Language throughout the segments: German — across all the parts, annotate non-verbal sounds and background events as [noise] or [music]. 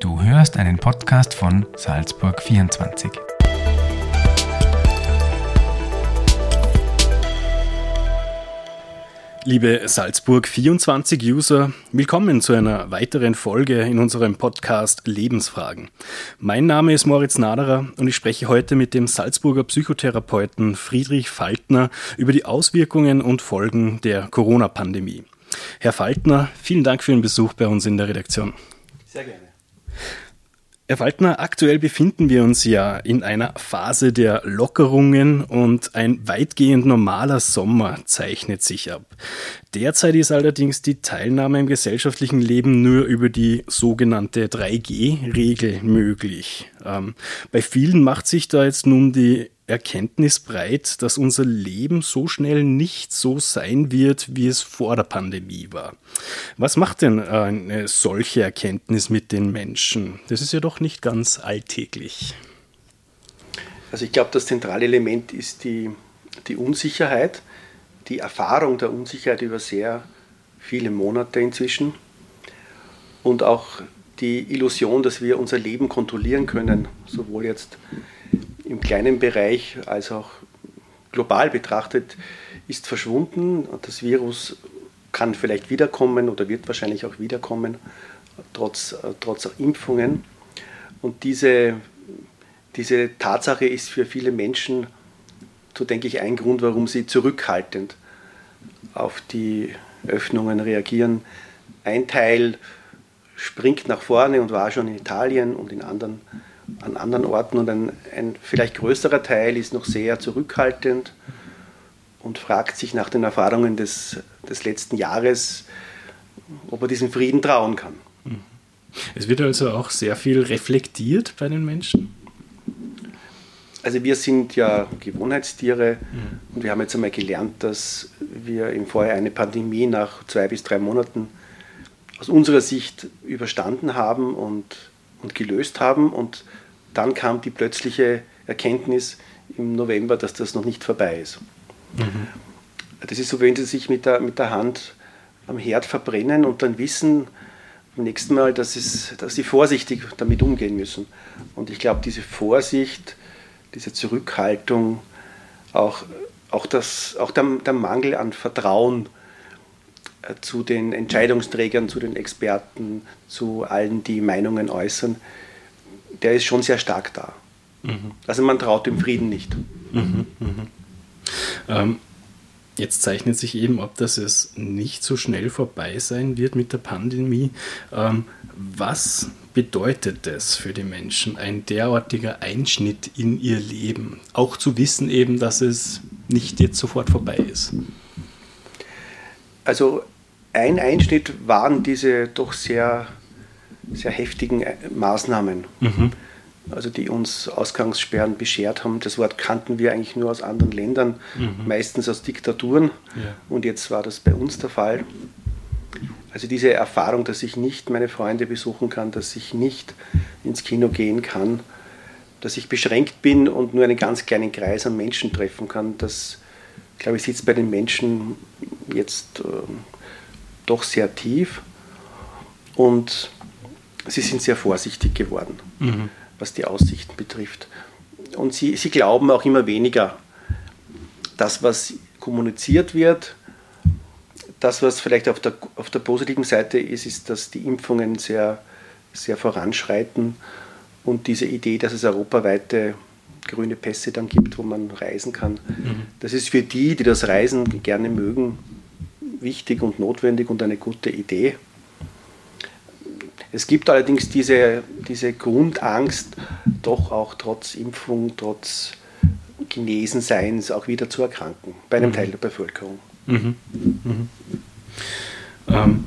Du hörst einen Podcast von Salzburg 24. Liebe Salzburg 24 User, willkommen zu einer weiteren Folge in unserem Podcast Lebensfragen. Mein Name ist Moritz Naderer und ich spreche heute mit dem Salzburger Psychotherapeuten Friedrich Faltner über die Auswirkungen und Folgen der Corona-Pandemie. Herr Faltner, vielen Dank für den Besuch bei uns in der Redaktion. Sehr gerne. Herr Waldner, aktuell befinden wir uns ja in einer Phase der Lockerungen und ein weitgehend normaler Sommer zeichnet sich ab. Derzeit ist allerdings die Teilnahme im gesellschaftlichen Leben nur über die sogenannte 3G-Regel möglich. Ähm, bei vielen macht sich da jetzt nun die Erkenntnis breit, dass unser Leben so schnell nicht so sein wird, wie es vor der Pandemie war. Was macht denn eine solche Erkenntnis mit den Menschen? Das ist ja doch nicht ganz alltäglich. Also ich glaube, das zentrale Element ist die, die Unsicherheit, die Erfahrung der Unsicherheit über sehr viele Monate inzwischen und auch die Illusion, dass wir unser Leben kontrollieren können, sowohl jetzt im kleinen Bereich als auch global betrachtet ist verschwunden. Das Virus kann vielleicht wiederkommen oder wird wahrscheinlich auch wiederkommen, trotz, trotz Impfungen. Und diese, diese Tatsache ist für viele Menschen, so denke ich, ein Grund, warum sie zurückhaltend auf die Öffnungen reagieren. Ein Teil springt nach vorne und war schon in Italien und in anderen an anderen Orten und ein, ein vielleicht größerer Teil ist noch sehr zurückhaltend und fragt sich nach den Erfahrungen des, des letzten Jahres, ob er diesem Frieden trauen kann. Es wird also auch sehr viel reflektiert bei den Menschen. Also wir sind ja Gewohnheitstiere mhm. und wir haben jetzt einmal gelernt, dass wir im Vorjahr eine Pandemie nach zwei bis drei Monaten aus unserer Sicht überstanden haben und und gelöst haben. Und dann kam die plötzliche Erkenntnis im November, dass das noch nicht vorbei ist. Mhm. Das ist so, wenn sie sich mit der, mit der Hand am Herd verbrennen und dann wissen beim nächsten Mal, dass, es, dass sie vorsichtig damit umgehen müssen. Und ich glaube, diese Vorsicht, diese Zurückhaltung, auch, auch, das, auch der, der Mangel an Vertrauen zu den Entscheidungsträgern, zu den Experten, zu allen, die Meinungen äußern, der ist schon sehr stark da. Mhm. Also man traut dem Frieden nicht. Mhm, mhm. Ähm, jetzt zeichnet sich eben ab, dass es nicht so schnell vorbei sein wird mit der Pandemie. Ähm, was bedeutet das für die Menschen, ein derartiger Einschnitt in ihr Leben? Auch zu wissen eben, dass es nicht jetzt sofort vorbei ist. Also ein Einschnitt waren diese doch sehr, sehr heftigen äh, Maßnahmen, mhm. also die uns Ausgangssperren beschert haben. Das Wort kannten wir eigentlich nur aus anderen Ländern, mhm. meistens aus Diktaturen. Ja. Und jetzt war das bei uns der Fall. Also diese Erfahrung, dass ich nicht meine Freunde besuchen kann, dass ich nicht ins Kino gehen kann, dass ich beschränkt bin und nur einen ganz kleinen Kreis an Menschen treffen kann, das, glaube ich, sitzt bei den Menschen jetzt äh, doch sehr tief und sie sind sehr vorsichtig geworden, mhm. was die Aussichten betrifft. Und sie, sie glauben auch immer weniger, das, was kommuniziert wird, das, was vielleicht auf der, auf der positiven Seite ist, ist, dass die Impfungen sehr, sehr voranschreiten und diese Idee, dass es europaweite grüne Pässe dann gibt, wo man reisen kann, mhm. das ist für die, die das Reisen gerne mögen, wichtig und notwendig und eine gute Idee. Es gibt allerdings diese, diese Grundangst, doch auch trotz Impfung, trotz Genesenseins auch wieder zu erkranken, bei einem mhm. Teil der Bevölkerung. Mhm. Mhm. Ähm,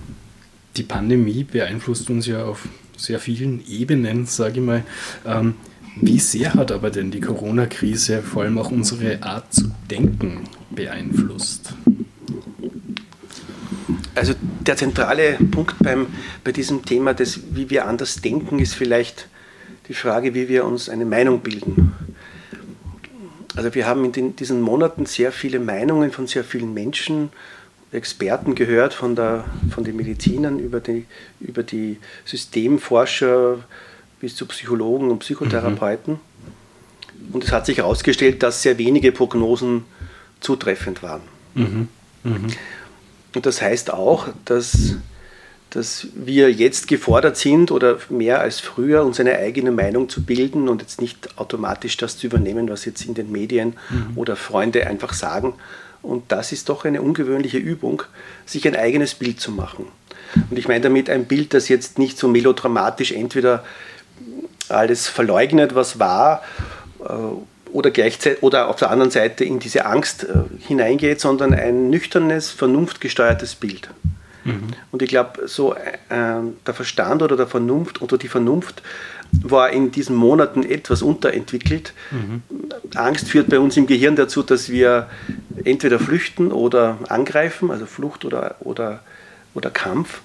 die Pandemie beeinflusst uns ja auf sehr vielen Ebenen, sage ich mal. Ähm, wie sehr hat aber denn die Corona-Krise vor allem auch unsere Art zu denken beeinflusst? Also der zentrale Punkt beim, bei diesem Thema, des, wie wir anders denken, ist vielleicht die Frage, wie wir uns eine Meinung bilden. Also wir haben in den, diesen Monaten sehr viele Meinungen von sehr vielen Menschen Experten gehört, von, der, von den Medizinern über die, über die Systemforscher bis zu Psychologen und Psychotherapeuten. Mhm. Und es hat sich herausgestellt, dass sehr wenige Prognosen zutreffend waren. Mhm. Mhm. Und das heißt auch, dass, dass wir jetzt gefordert sind oder mehr als früher uns eine eigene Meinung zu bilden und jetzt nicht automatisch das zu übernehmen, was jetzt in den Medien mhm. oder Freunde einfach sagen. Und das ist doch eine ungewöhnliche Übung, sich ein eigenes Bild zu machen. Und ich meine damit ein Bild, das jetzt nicht so melodramatisch entweder alles verleugnet, was war, äh, oder gleichzeitig oder auf der anderen Seite in diese Angst äh, hineingeht, sondern ein nüchternes, vernunftgesteuertes Bild. Mhm. Und ich glaube, so äh, der Verstand oder der Vernunft oder die Vernunft war in diesen Monaten etwas unterentwickelt. Mhm. Angst führt bei uns im Gehirn dazu, dass wir entweder flüchten oder angreifen, also Flucht oder, oder, oder Kampf.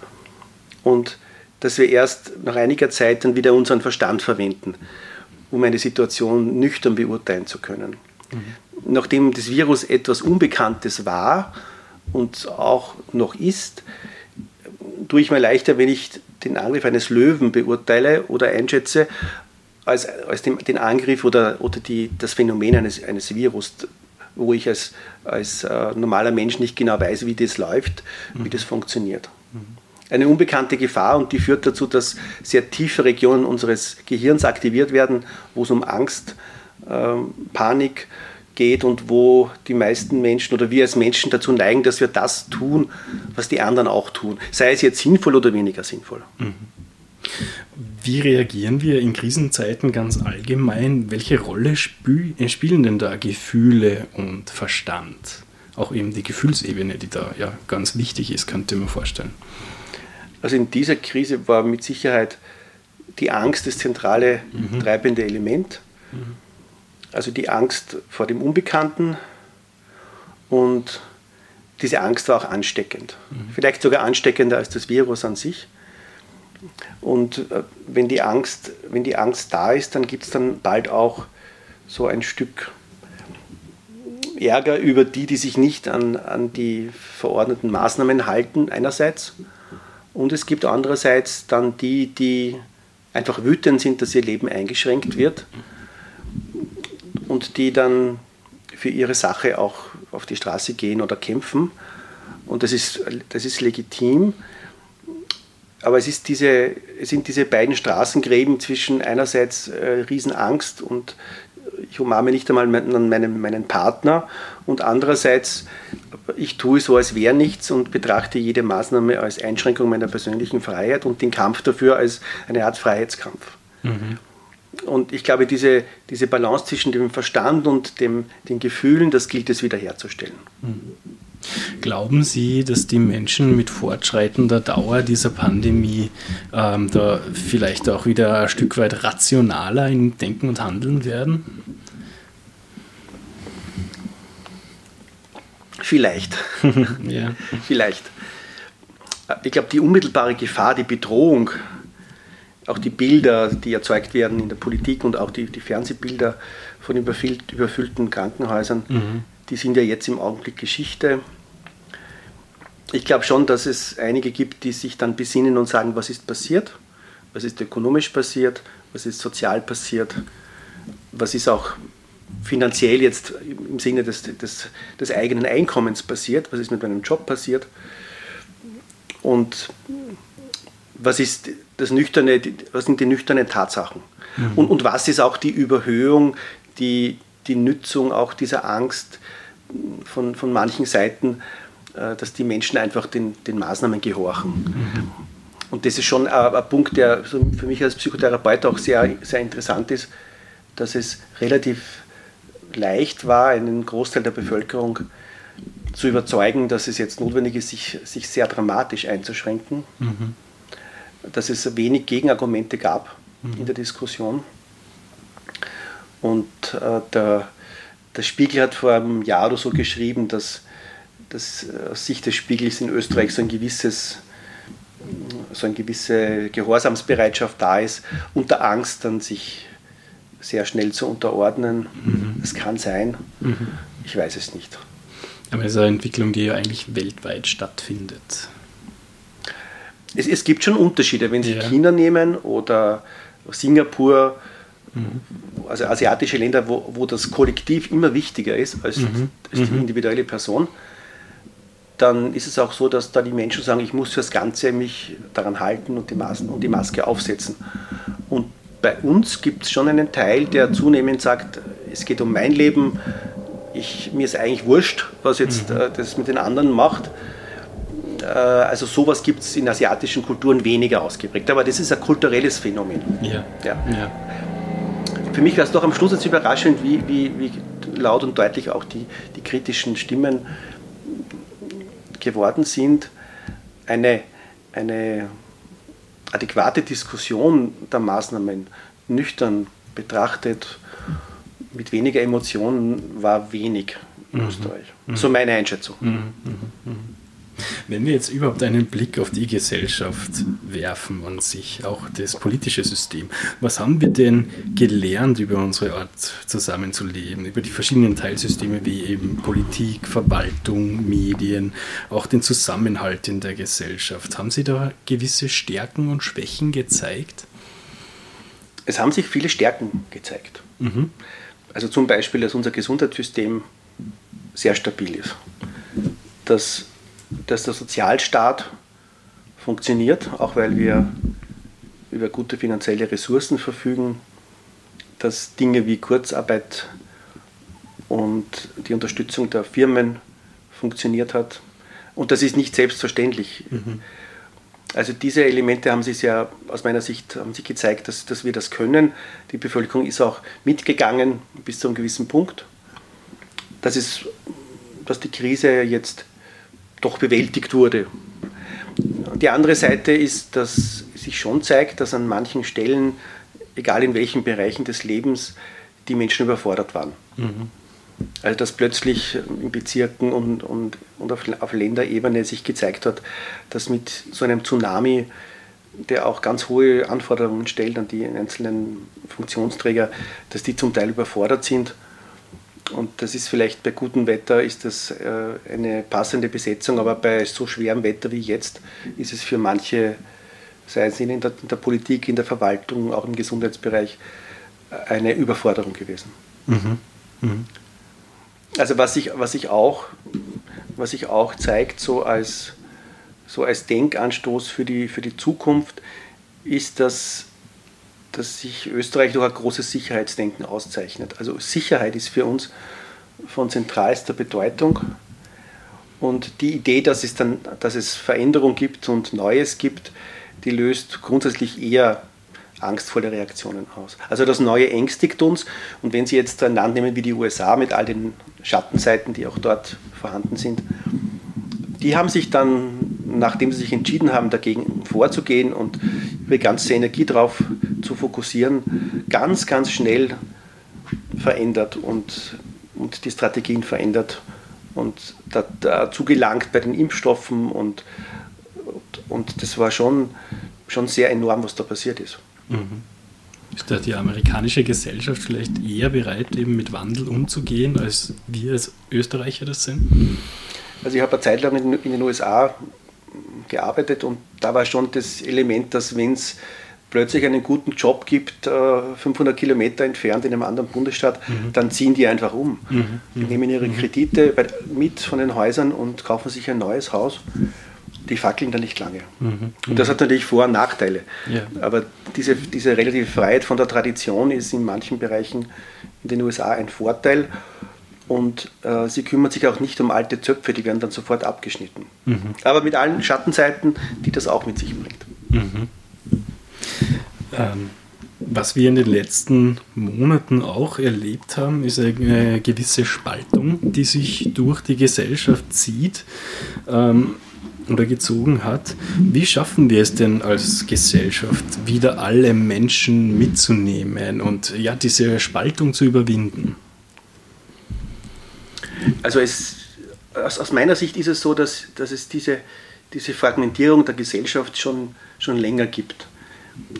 Und dass wir erst nach einiger Zeit dann wieder unseren Verstand verwenden um eine Situation nüchtern beurteilen zu können. Mhm. Nachdem das Virus etwas Unbekanntes war und auch noch ist, tue ich mir leichter, wenn ich den Angriff eines Löwen beurteile oder einschätze, als, als den, den Angriff oder, oder die, das Phänomen eines, eines Virus, wo ich als, als äh, normaler Mensch nicht genau weiß, wie das läuft, mhm. wie das funktioniert. Mhm eine unbekannte Gefahr und die führt dazu, dass sehr tiefe Regionen unseres Gehirns aktiviert werden, wo es um Angst, äh, Panik geht und wo die meisten Menschen oder wir als Menschen dazu neigen, dass wir das tun, was die anderen auch tun, sei es jetzt sinnvoll oder weniger sinnvoll. Mhm. Wie reagieren wir in Krisenzeiten ganz allgemein? Welche Rolle äh, spielen denn da Gefühle und Verstand? Auch eben die Gefühlsebene, die da ja ganz wichtig ist, könnte man vorstellen. Also in dieser Krise war mit Sicherheit die Angst das zentrale mhm. treibende Element. Mhm. Also die Angst vor dem Unbekannten und diese Angst war auch ansteckend. Mhm. Vielleicht sogar ansteckender als das Virus an sich. Und äh, wenn die Angst, wenn die Angst da ist, dann gibt es dann bald auch so ein Stück Ärger über die, die sich nicht an, an die verordneten Maßnahmen halten, einerseits und es gibt andererseits dann die, die einfach wütend sind, dass ihr Leben eingeschränkt wird und die dann für ihre Sache auch auf die Straße gehen oder kämpfen. Und das ist, das ist legitim. Aber es, ist diese, es sind diese beiden Straßengräben zwischen einerseits äh, Riesenangst und ich umarme nicht einmal meinen, meinen, meinen Partner und andererseits ich tue so, als wäre nichts und betrachte jede Maßnahme als Einschränkung meiner persönlichen Freiheit und den Kampf dafür als eine Art Freiheitskampf. Mhm. Und ich glaube, diese, diese Balance zwischen dem Verstand und dem, den Gefühlen, das gilt es wiederherzustellen. Mhm. Glauben Sie, dass die Menschen mit fortschreitender Dauer dieser Pandemie ähm, da vielleicht auch wieder ein Stück weit rationaler im Denken und Handeln werden? Vielleicht. [laughs] ja. Vielleicht. Ich glaube, die unmittelbare Gefahr, die Bedrohung, auch die Bilder, die erzeugt werden in der Politik und auch die, die Fernsehbilder von überfüllt, überfüllten Krankenhäusern, mhm. die sind ja jetzt im Augenblick Geschichte. Ich glaube schon, dass es einige gibt, die sich dann besinnen und sagen, was ist passiert, was ist ökonomisch passiert, was ist sozial passiert, was ist auch finanziell jetzt im Sinne des, des, des eigenen Einkommens passiert, was ist mit meinem Job passiert und was ist das nüchterne, was sind die nüchternen Tatsachen mhm. und, und was ist auch die Überhöhung, die, die Nützung auch dieser Angst von, von manchen Seiten, äh, dass die Menschen einfach den, den Maßnahmen gehorchen. Mhm. Und das ist schon ein, ein Punkt, der für mich als Psychotherapeut auch sehr, sehr interessant ist, dass es relativ leicht war, einen Großteil der Bevölkerung zu überzeugen, dass es jetzt notwendig ist, sich, sich sehr dramatisch einzuschränken, mhm. dass es wenig Gegenargumente gab mhm. in der Diskussion. Und äh, der, der Spiegel hat vor einem Jahr oder so geschrieben, dass, dass aus Sicht des Spiegels in Österreich so ein gewisses so eine gewisse Gehorsamsbereitschaft da ist, unter Angst dann sich sehr schnell zu unterordnen. Mhm. Das kann sein. Mhm. Ich weiß es nicht. Aber es ist eine Entwicklung, die ja eigentlich weltweit stattfindet. Es, es gibt schon Unterschiede, wenn Sie ja. China nehmen oder Singapur, mhm. also asiatische Länder, wo, wo das Kollektiv immer wichtiger ist als, mhm. als die mhm. individuelle Person dann ist es auch so, dass da die Menschen sagen, ich muss fürs Ganze mich daran halten und die, Masken, und die Maske aufsetzen. Bei uns gibt es schon einen Teil, der zunehmend sagt, es geht um mein Leben, ich, mir ist eigentlich wurscht, was jetzt mhm. äh, das mit den anderen macht. Äh, also sowas gibt es in asiatischen Kulturen weniger ausgeprägt, aber das ist ein kulturelles Phänomen. Ja. Ja. ja. Für mich war es doch am Schluss jetzt überraschend, wie, wie, wie laut und deutlich auch die, die kritischen Stimmen geworden sind, eine, eine adäquate Diskussion der Maßnahmen nüchtern betrachtet, mit weniger Emotionen, war wenig in mhm. Österreich. Mhm. So meine Einschätzung. Mhm. mhm. mhm. Wenn wir jetzt überhaupt einen Blick auf die Gesellschaft werfen und sich auch das politische System, was haben wir denn gelernt über unsere Art zusammenzuleben, über die verschiedenen Teilsysteme wie eben Politik, Verwaltung, Medien, auch den Zusammenhalt in der Gesellschaft? Haben Sie da gewisse Stärken und Schwächen gezeigt? Es haben sich viele Stärken gezeigt. Mhm. Also zum Beispiel, dass unser Gesundheitssystem sehr stabil ist. Dass dass der Sozialstaat funktioniert, auch weil wir über gute finanzielle Ressourcen verfügen, dass Dinge wie Kurzarbeit und die Unterstützung der Firmen funktioniert hat. Und das ist nicht selbstverständlich. Mhm. Also diese Elemente haben sich ja aus meiner Sicht haben sich gezeigt, dass, dass wir das können. Die Bevölkerung ist auch mitgegangen bis zu einem gewissen Punkt. Das ist, dass die Krise jetzt doch bewältigt wurde. Die andere Seite ist, dass sich schon zeigt, dass an manchen Stellen, egal in welchen Bereichen des Lebens, die Menschen überfordert waren. Mhm. Also dass plötzlich in Bezirken und, und, und auf, auf Länderebene sich gezeigt hat, dass mit so einem Tsunami, der auch ganz hohe Anforderungen stellt an die einzelnen Funktionsträger, dass die zum Teil überfordert sind und das ist vielleicht bei gutem Wetter ist das äh, eine passende Besetzung, aber bei so schwerem Wetter wie jetzt ist es für manche, sei es in der, in der Politik, in der Verwaltung, auch im Gesundheitsbereich, äh, eine Überforderung gewesen. Mhm. Mhm. Also was sich was ich auch, was sich auch zeigt, so als, so als Denkanstoß für die, für die Zukunft, ist, dass dass sich Österreich durch ein großes Sicherheitsdenken auszeichnet. Also Sicherheit ist für uns von zentralster Bedeutung. Und die Idee, dass es dann, dass es Veränderung gibt und Neues gibt, die löst grundsätzlich eher angstvolle Reaktionen aus. Also das Neue ängstigt uns. Und wenn Sie jetzt ein Land nehmen wie die USA mit all den Schattenseiten, die auch dort vorhanden sind, die haben sich dann, nachdem sie sich entschieden haben, dagegen vorzugehen und ihre ganze Energie darauf zu fokussieren, ganz, ganz schnell verändert und, und die Strategien verändert und da, dazu gelangt bei den Impfstoffen und, und, und, das war schon, schon sehr enorm, was da passiert ist. Mhm. Ist da die amerikanische Gesellschaft vielleicht eher bereit, eben mit Wandel umzugehen, als wir als Österreicher das sind? Also ich habe eine Zeit lang in den USA gearbeitet und da war schon das Element, dass wenn es plötzlich einen guten Job gibt, 500 äh, Kilometer entfernt in einem anderen Bundesstaat, mhm. dann ziehen die einfach um. Mhm. Die nehmen ihre mhm. Kredite mit von den Häusern und kaufen sich ein neues Haus. Die fackeln da nicht lange. Mhm. Und das hat natürlich Vor- und Nachteile. Ja. Aber diese, diese relative Freiheit von der Tradition ist in manchen Bereichen in den USA ein Vorteil. Und äh, sie kümmert sich auch nicht um alte Zöpfe, die werden dann sofort abgeschnitten. Mhm. Aber mit allen Schattenseiten, die das auch mit sich bringt. Mhm. Ähm, was wir in den letzten Monaten auch erlebt haben, ist eine gewisse Spaltung, die sich durch die Gesellschaft zieht ähm, oder gezogen hat. Wie schaffen wir es denn als Gesellschaft, wieder alle Menschen mitzunehmen und ja, diese Spaltung zu überwinden? Also es, aus, aus meiner Sicht ist es so, dass, dass es diese, diese Fragmentierung der Gesellschaft schon, schon länger gibt.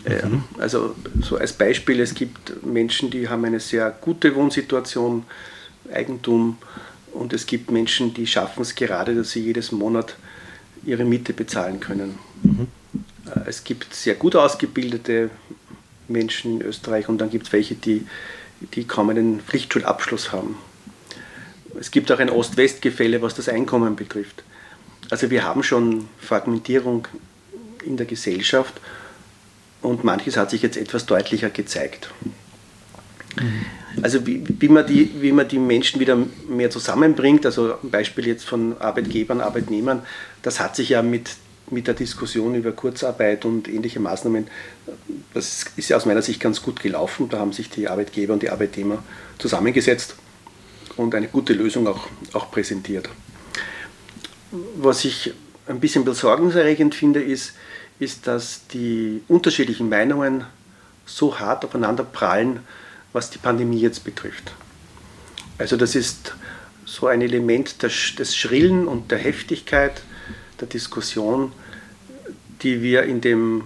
Mhm. Also so als Beispiel, es gibt Menschen, die haben eine sehr gute Wohnsituation, Eigentum Und es gibt Menschen, die schaffen es gerade, dass sie jedes Monat ihre Miete bezahlen können. Mhm. Es gibt sehr gut ausgebildete Menschen in Österreich und dann gibt es welche, die, die kaum einen Pflichtschulabschluss haben. Es gibt auch ein Ost-West-Gefälle, was das Einkommen betrifft. Also wir haben schon Fragmentierung in der Gesellschaft und manches hat sich jetzt etwas deutlicher gezeigt. Also wie, wie, man die, wie man die Menschen wieder mehr zusammenbringt, also ein Beispiel jetzt von Arbeitgebern, Arbeitnehmern, das hat sich ja mit, mit der Diskussion über Kurzarbeit und ähnliche Maßnahmen, das ist ja aus meiner Sicht ganz gut gelaufen. Da haben sich die Arbeitgeber und die Arbeitnehmer zusammengesetzt und eine gute Lösung auch, auch präsentiert. Was ich ein bisschen besorgniserregend finde, ist, ist, dass die unterschiedlichen Meinungen so hart aufeinander prallen, was die Pandemie jetzt betrifft. Also das ist so ein Element des, des Schrillen und der Heftigkeit der Diskussion, die wir in, dem,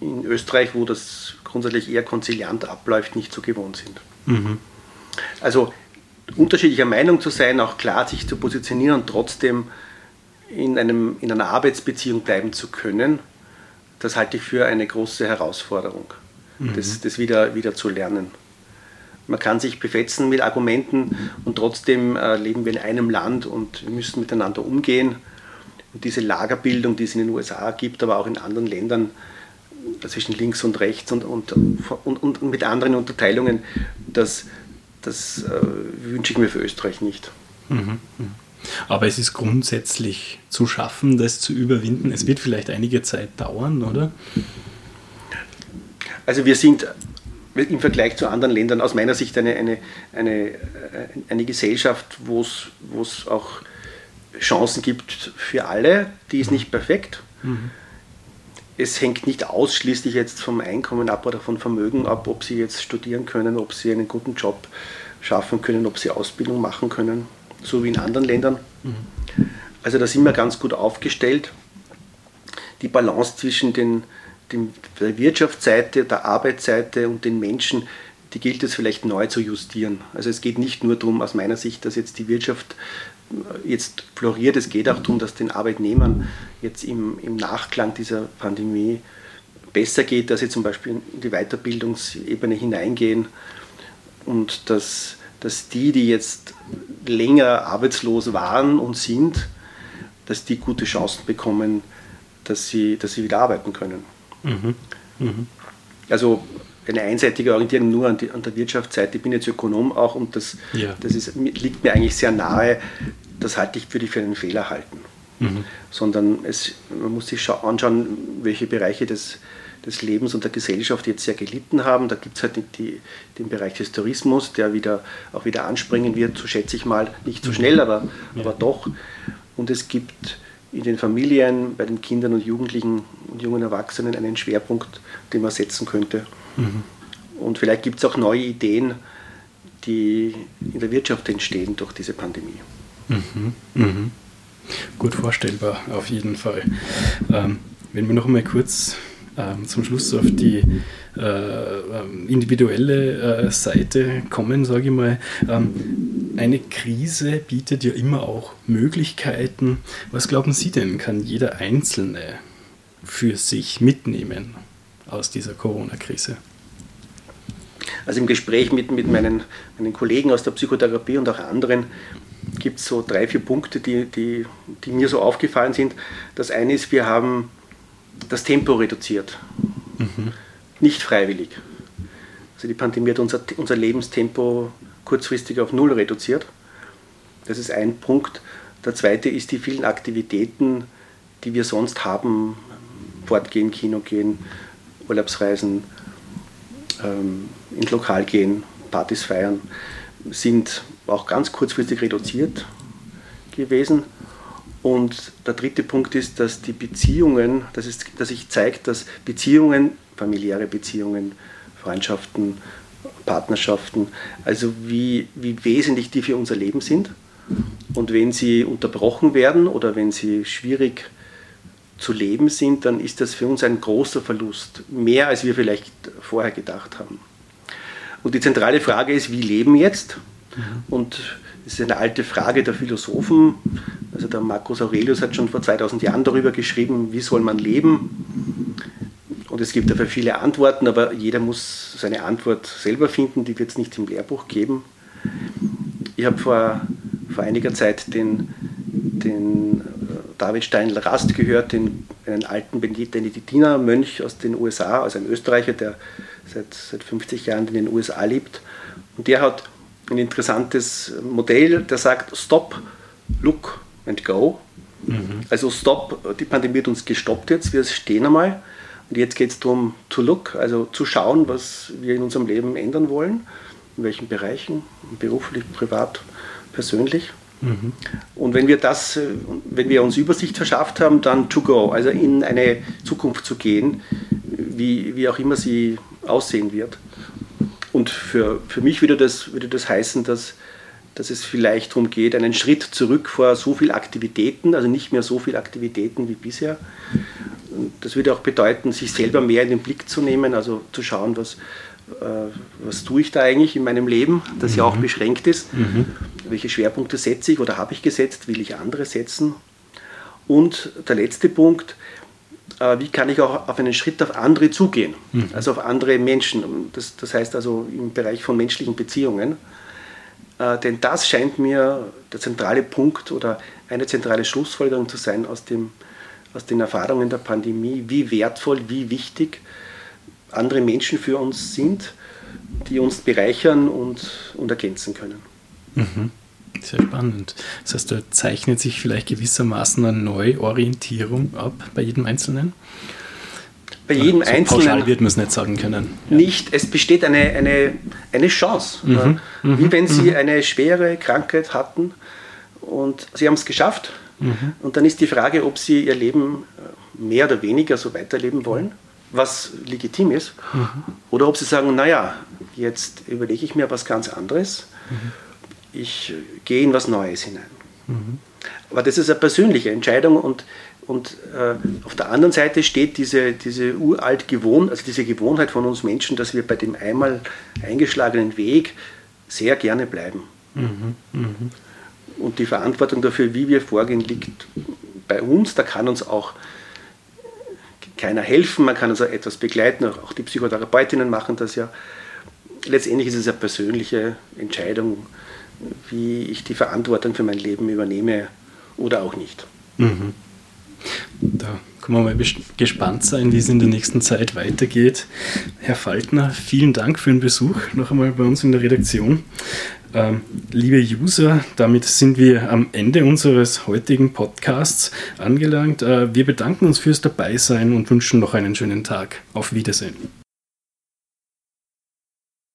in Österreich, wo das grundsätzlich eher konziliant abläuft, nicht so gewohnt sind. Mhm. Also unterschiedlicher Meinung zu sein, auch klar sich zu positionieren und trotzdem in, einem, in einer Arbeitsbeziehung bleiben zu können, das halte ich für eine große Herausforderung, mhm. das, das wieder, wieder zu lernen. Man kann sich befetzen mit Argumenten und trotzdem äh, leben wir in einem Land und müssen miteinander umgehen. Und diese Lagerbildung, die es in den USA gibt, aber auch in anderen Ländern äh, zwischen links und rechts und, und, und, und mit anderen Unterteilungen, das, das äh, wünsche ich mir für Österreich nicht. Mhm. Aber es ist grundsätzlich zu schaffen, das zu überwinden. Es wird vielleicht einige Zeit dauern, oder? Also wir sind im Vergleich zu anderen Ländern aus meiner Sicht eine, eine, eine, eine Gesellschaft, wo es auch Chancen gibt für alle. Die ist nicht perfekt. Mhm. Es hängt nicht ausschließlich jetzt vom Einkommen ab oder von Vermögen ab, ob sie jetzt studieren können, ob sie einen guten Job schaffen können, ob sie Ausbildung machen können, so wie in anderen Ländern. Mhm. Also da sind wir ganz gut aufgestellt. Die Balance zwischen den der Wirtschaftsseite, der Arbeitsseite und den Menschen, die gilt es vielleicht neu zu justieren. Also es geht nicht nur darum, aus meiner Sicht, dass jetzt die Wirtschaft jetzt floriert, es geht auch darum, dass den Arbeitnehmern jetzt im, im Nachklang dieser Pandemie besser geht, dass sie zum Beispiel in die Weiterbildungsebene hineingehen und dass, dass die, die jetzt länger arbeitslos waren und sind, dass die gute Chancen bekommen, dass sie, dass sie wieder arbeiten können. Mhm. Mhm. Also eine einseitige Orientierung nur an, die, an, der Wirtschaftsseite. Ich bin jetzt Ökonom auch und das, ja. das ist, liegt mir eigentlich sehr nahe. Das halte ich, würde ich für einen Fehler halten. Mhm. Sondern es, man muss sich anschauen, welche Bereiche des, des Lebens und der Gesellschaft jetzt sehr gelitten haben. Da gibt es halt die, den Bereich des Tourismus, der wieder, auch wieder anspringen wird, so schätze ich mal. Nicht so mhm. schnell, aber, ja. aber doch. Und es gibt in den Familien, bei den Kindern und Jugendlichen und jungen Erwachsenen einen Schwerpunkt, den man setzen könnte. Mhm. Und vielleicht gibt es auch neue Ideen, die in der Wirtschaft entstehen durch diese Pandemie. Mhm. Mhm. Gut vorstellbar, auf jeden Fall. Ähm, wenn wir noch mal kurz ähm, zum Schluss auf die äh, ähm, individuelle äh, Seite kommen, sage ich mal. Ähm, eine Krise bietet ja immer auch Möglichkeiten. Was glauben Sie denn, kann jeder Einzelne für sich mitnehmen aus dieser Corona-Krise? Also im Gespräch mit, mit meinen, meinen Kollegen aus der Psychotherapie und auch anderen gibt es so drei, vier Punkte, die, die, die mir so aufgefallen sind. Das eine ist, wir haben das Tempo reduziert. Mhm. Nicht freiwillig. Also die Pandemie hat unser, unser Lebenstempo kurzfristig auf Null reduziert. Das ist ein Punkt. Der zweite ist die vielen Aktivitäten, die wir sonst haben. Fortgehen, Kino gehen, Urlaubsreisen, ähm, ins Lokal gehen, Partys feiern, sind auch ganz kurzfristig reduziert gewesen. Und der dritte Punkt ist, dass die Beziehungen, dass, es, dass sich zeigt, dass Beziehungen, familiäre Beziehungen, Freundschaften, Partnerschaften, also wie, wie wesentlich die für unser Leben sind. Und wenn sie unterbrochen werden oder wenn sie schwierig zu leben sind, dann ist das für uns ein großer Verlust, mehr als wir vielleicht vorher gedacht haben. Und die zentrale Frage ist, wie leben jetzt? Mhm. Und Das ist eine alte Frage der Philosophen. Also der Marcus Aurelius hat schon vor 2000 Jahren darüber geschrieben, wie soll man leben. Und es gibt dafür viele Antworten, aber jeder muss seine Antwort selber finden, die wird es nicht im Lehrbuch geben. Ich habe vor, vor einiger Zeit den, den äh, David Steinl-Rast gehört, den, einen alten Benediktinermönch aus den USA, also ein Österreicher, der seit, seit 50 Jahren in den USA lebt. Und der hat ein interessantes Modell, der sagt Stop, Look and Go. Mhm. Also Stop, die Pandemie hat uns gestoppt jetzt, wir stehen einmal. Und jetzt geht es darum, to look, also zu schauen, was wir in unserem Leben ändern wollen, in welchen Bereichen, beruflich, privat, persönlich. Mhm. Und wenn wir das, wenn wir uns Übersicht verschafft haben, dann to go, also in eine Zukunft zu gehen, wie, wie auch immer sie aussehen wird. Und für, für mich würde das, würde das heißen, dass, dass es vielleicht darum geht, einen Schritt zurück vor so viel Aktivitäten, also nicht mehr so viele Aktivitäten wie bisher. Das würde auch bedeuten, sich selber mehr in den Blick zu nehmen, also zu schauen, was, äh, was tue ich da eigentlich in meinem Leben, das mhm. ja auch mhm. beschränkt ist. Mhm. Welche Schwerpunkte setze ich oder habe ich gesetzt, will ich andere setzen? Und der letzte Punkt, wie kann ich auch auf einen Schritt auf andere zugehen, mhm. also auf andere Menschen. Das, das, heißt also im Bereich von menschlichen Beziehungen. Äh, denn das scheint mir der zentrale Punkt oder eine zentrale Schlussfolgerung zu sein aus, dem, aus den Erfahrungen der Pandemie, wie wertvoll, wie wichtig andere Menschen für uns sind, die uns bereichern und, und ergänzen können. Mhm. Sehr spannend. Das heißt, da zeichnet sich vielleicht gewissermaßen eine Neuorientierung ab bei jedem Einzelnen? Bei jedem so Einzelnen. Pauschal wird man es nicht sagen können. Ja. Nicht, es besteht eine, eine, eine Chance. Mhm, mhm Wie wenn Sie mhm. eine schwere Krankheit hatten und Sie haben es geschafft. Mhm. Und dann ist die Frage, ob Sie Ihr Leben äh, mehr oder weniger so weiterleben wollen, was legitim ist, mhm. oder ob Sie sagen, naja, jetzt überlege ich mir was ganz anderes ich gehe in was Neues hinein. Mhm. Aber das ist eine persönliche Entscheidung und, und äh, auf der anderen Seite steht diese, diese uralt Gewohn, also diese Gewohnheit von uns Menschen, dass wir bei dem einmal eingeschlagenen Weg sehr gerne bleiben. Mhm. Mhm. Und die Verantwortung dafür, wie wir vorgehen, liegt bei uns. Da kann uns auch keiner helfen, man kann uns auch etwas begleiten, auch die Psychotherapeutinnen machen das ja. Letztendlich ist es eine persönliche Entscheidung wie ich die Verantwortung für mein Leben übernehme oder auch nicht. Mhm. Da können wir mal gespannt sein, wie es in der nächsten Zeit weitergeht. Herr Faltner, vielen Dank für den Besuch noch einmal bei uns in der Redaktion. Ähm, liebe User, damit sind wir am Ende unseres heutigen Podcasts angelangt. Äh, wir bedanken uns fürs Dabeisein und wünschen noch einen schönen Tag. Auf Wiedersehen.